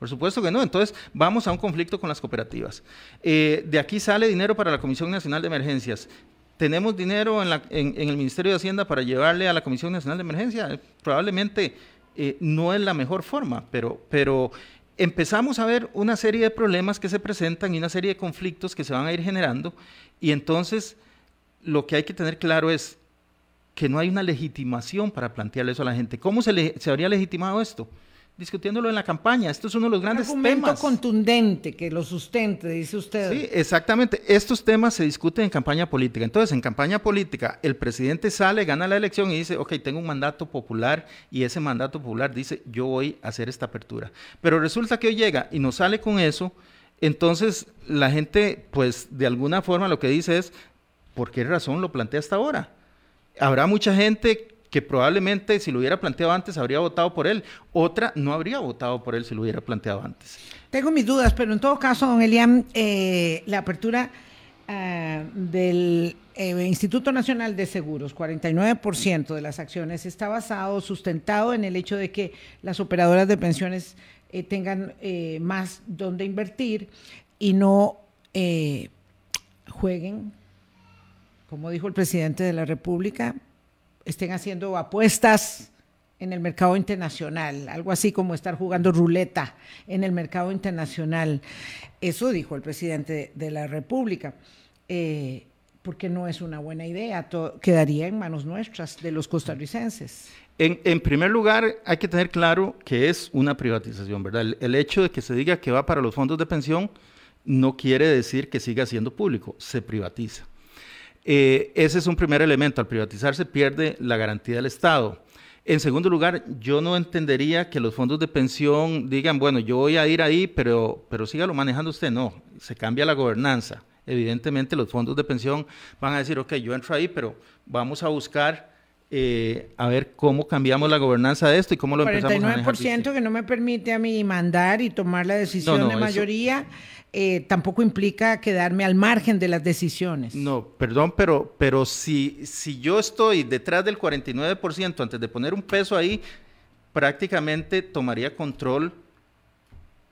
Por supuesto que no. Entonces, vamos a un conflicto con las cooperativas. Eh, de aquí sale dinero para la Comisión Nacional de Emergencias. ¿Tenemos dinero en, el Ministerio de Hacienda para llevarle a la Comisión Nacional de Emergencia? Probablemente eh, no es la mejor forma, pero, pero empezamos a ver una serie de problemas que se presentan y una serie de conflictos que se van a ir generando. Y entonces, lo que hay que tener claro es que no hay una legitimación para plantearle eso a la gente. ¿Cómo se, se habría legitimado esto? Discutiéndolo en la campaña. Esto es uno de los grandes Un argumento contundente que lo sustente, dice usted. Sí, exactamente. Estos temas se discuten en campaña política. Entonces, en campaña política, el presidente sale, gana la elección y dice, ok, tengo un mandato popular y ese mandato popular dice, yo voy a hacer esta apertura. Pero resulta que hoy llega y no sale con eso, entonces la gente, pues, de alguna forma lo que dice es, ¿por qué razón lo plantea hasta ahora? Habrá mucha gente que probablemente si lo hubiera planteado antes habría votado por él. Otra no habría votado por él si lo hubiera planteado antes. Tengo mis dudas, pero en todo caso, don Elian, eh, la apertura ah, del eh, Instituto Nacional de Seguros, 49% de las acciones, está basado, sustentado en el hecho de que las operadoras de pensiones eh, tengan más donde invertir y no jueguen, como dijo el presidente de la República, estén haciendo apuestas en el mercado internacional, algo así como estar jugando ruleta en el mercado internacional. Eso dijo el presidente de la República, eh, porque no es una buena idea, quedaría en manos nuestras, de los costarricenses. En, primer lugar, hay que tener claro que es una privatización, ¿verdad? el hecho de que se diga que va para los fondos de pensión no quiere decir que siga siendo público, se privatiza. Eh, ese es un primer elemento. Al privatizarse pierde la garantía del Estado. En segundo lugar, yo no entendería que los fondos de pensión digan, bueno, yo voy a ir ahí, pero, pero sígalo manejando usted. No, se cambia la gobernanza. Evidentemente los fondos de pensión van a decir, ok, yo entro ahí, pero vamos a buscar eh, a ver cómo cambiamos la gobernanza de esto y cómo lo empezamos a manejar. 49% que no me permite a mí mandar y tomar la decisión de mayoría. Eh, tampoco implica quedarme al margen de las decisiones. No, perdón, pero, pero si, si yo estoy detrás del 49% antes de poner un peso ahí, prácticamente tomaría control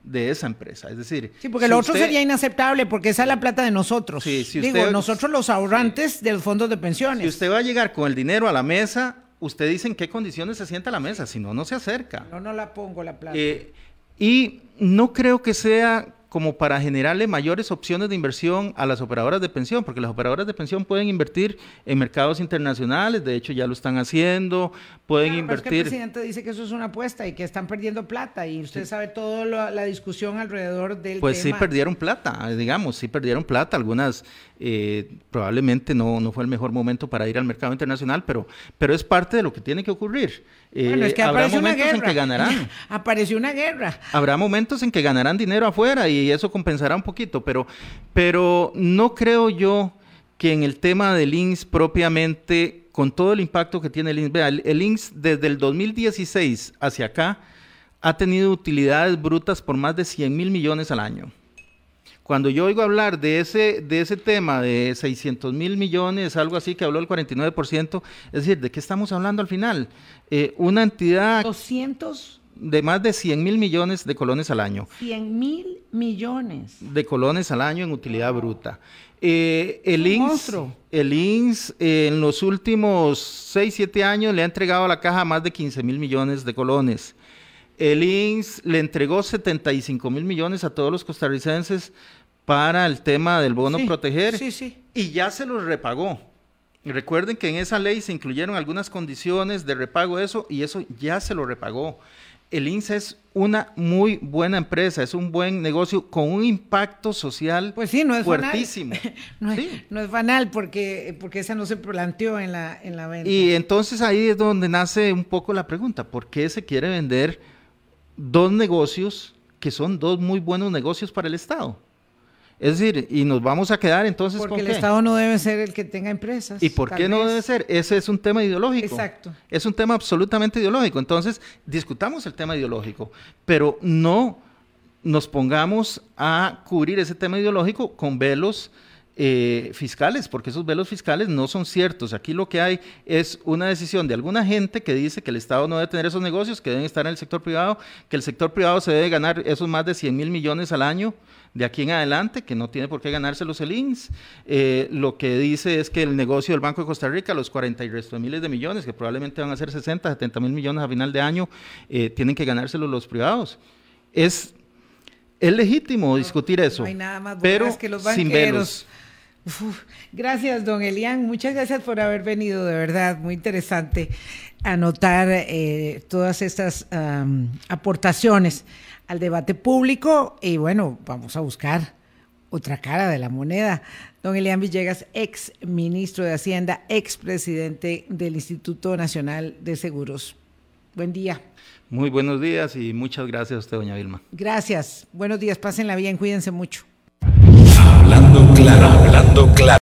de esa empresa. Es decir, sí, porque lo otro sería inaceptable porque esa es la plata de nosotros. Sí, si Digo, nosotros los ahorrantes del fondo de pensiones. Si usted va a llegar con el dinero a la mesa, usted dice en qué condiciones se sienta a la mesa, si no, no se acerca. No, no la pongo la plata. Eh, y no creo que sea como para generarle mayores opciones de inversión a las operadoras de pensión, porque las operadoras de pensión pueden invertir en mercados internacionales, de hecho ya lo están haciendo, pueden invertir. el presidente dice que eso es una apuesta y que están perdiendo plata y usted sabe toda la discusión alrededor del pues sí perdieron plata, digamos, sí perdieron plata, algunas eh, probablemente no, no fue el mejor momento para ir al mercado internacional, pero, pero es parte de lo que tiene que ocurrir. Bueno, es que habrá momentos en que ganarán. Apareció una guerra. Habrá momentos en que ganarán dinero afuera y eso compensará un poquito, pero, pero no creo yo que en el tema del INSS propiamente, con todo el impacto que tiene el INSS, vea, el, INSS desde el 2016 hacia acá ha tenido utilidades brutas por más de 100 mil millones al año. Cuando yo oigo hablar de ese, de ese tema de 600 mil millones, algo así que habló el 49%, es decir, ¿de qué estamos hablando al final? Eh, una entidad... 200 de más de 100 mil millones de colones al año. 100 mil millones. De colones al año en utilidad bruta. Eh, el, INS, el INS eh, en los últimos 6, 7 años le ha entregado a la caja más de 15 mil millones de colones. El INS le entregó 75 mil millones a todos los costarricenses para el tema del bono proteger sí, sí. y ya se los repagó. Recuerden que en esa ley se incluyeron algunas condiciones de repago de eso y eso ya se lo repagó el INSA es una muy buena empresa, es un buen negocio con un impacto social pues sí, no es fuertísimo. no, es, no, es, banal porque, porque esa no se planteó en la, en la venta. Y entonces ahí es donde nace un poco la pregunta, ¿por qué se quiere vender dos negocios que son dos muy buenos negocios para el Estado? Es decir, y nos vamos a quedar entonces Porque el Estado no debe ser el que tenga empresas. ¿Y por qué no debe ser? Ese es un tema ideológico. Exacto. Es un tema absolutamente ideológico. Entonces, discutamos el tema ideológico, pero no nos pongamos a cubrir ese tema ideológico con velos eh, fiscales, porque esos velos fiscales no son ciertos. Aquí lo que hay es una decisión de alguna gente que dice que el Estado no debe tener esos negocios, que deben estar en el sector privado, que el sector privado se debe ganar esos más de 100 mil millones al año de aquí en adelante, que no tiene por qué ganárselos el INS. Eh, lo que dice es que el negocio del Banco de Costa Rica, los 40 y resto de miles de millones, que probablemente van a ser 60, 70 mil millones a final de año, eh, tienen que ganárselos los privados. Es, es legítimo discutir eso, pero que los sin velos. gracias, don Elian. Muchas gracias por haber venido, de verdad, muy interesante anotar eh, todas estas aportaciones al debate público y bueno, vamos a buscar otra cara de la moneda. Don Elian Villegas, ex ministro de Hacienda, ex presidente del Instituto Nacional de Seguros. Buen día. Muy buenos días y muchas gracias a usted, doña Vilma. Gracias. Buenos días, pásenla bien, cuídense mucho. Hablando claro, hablando claro.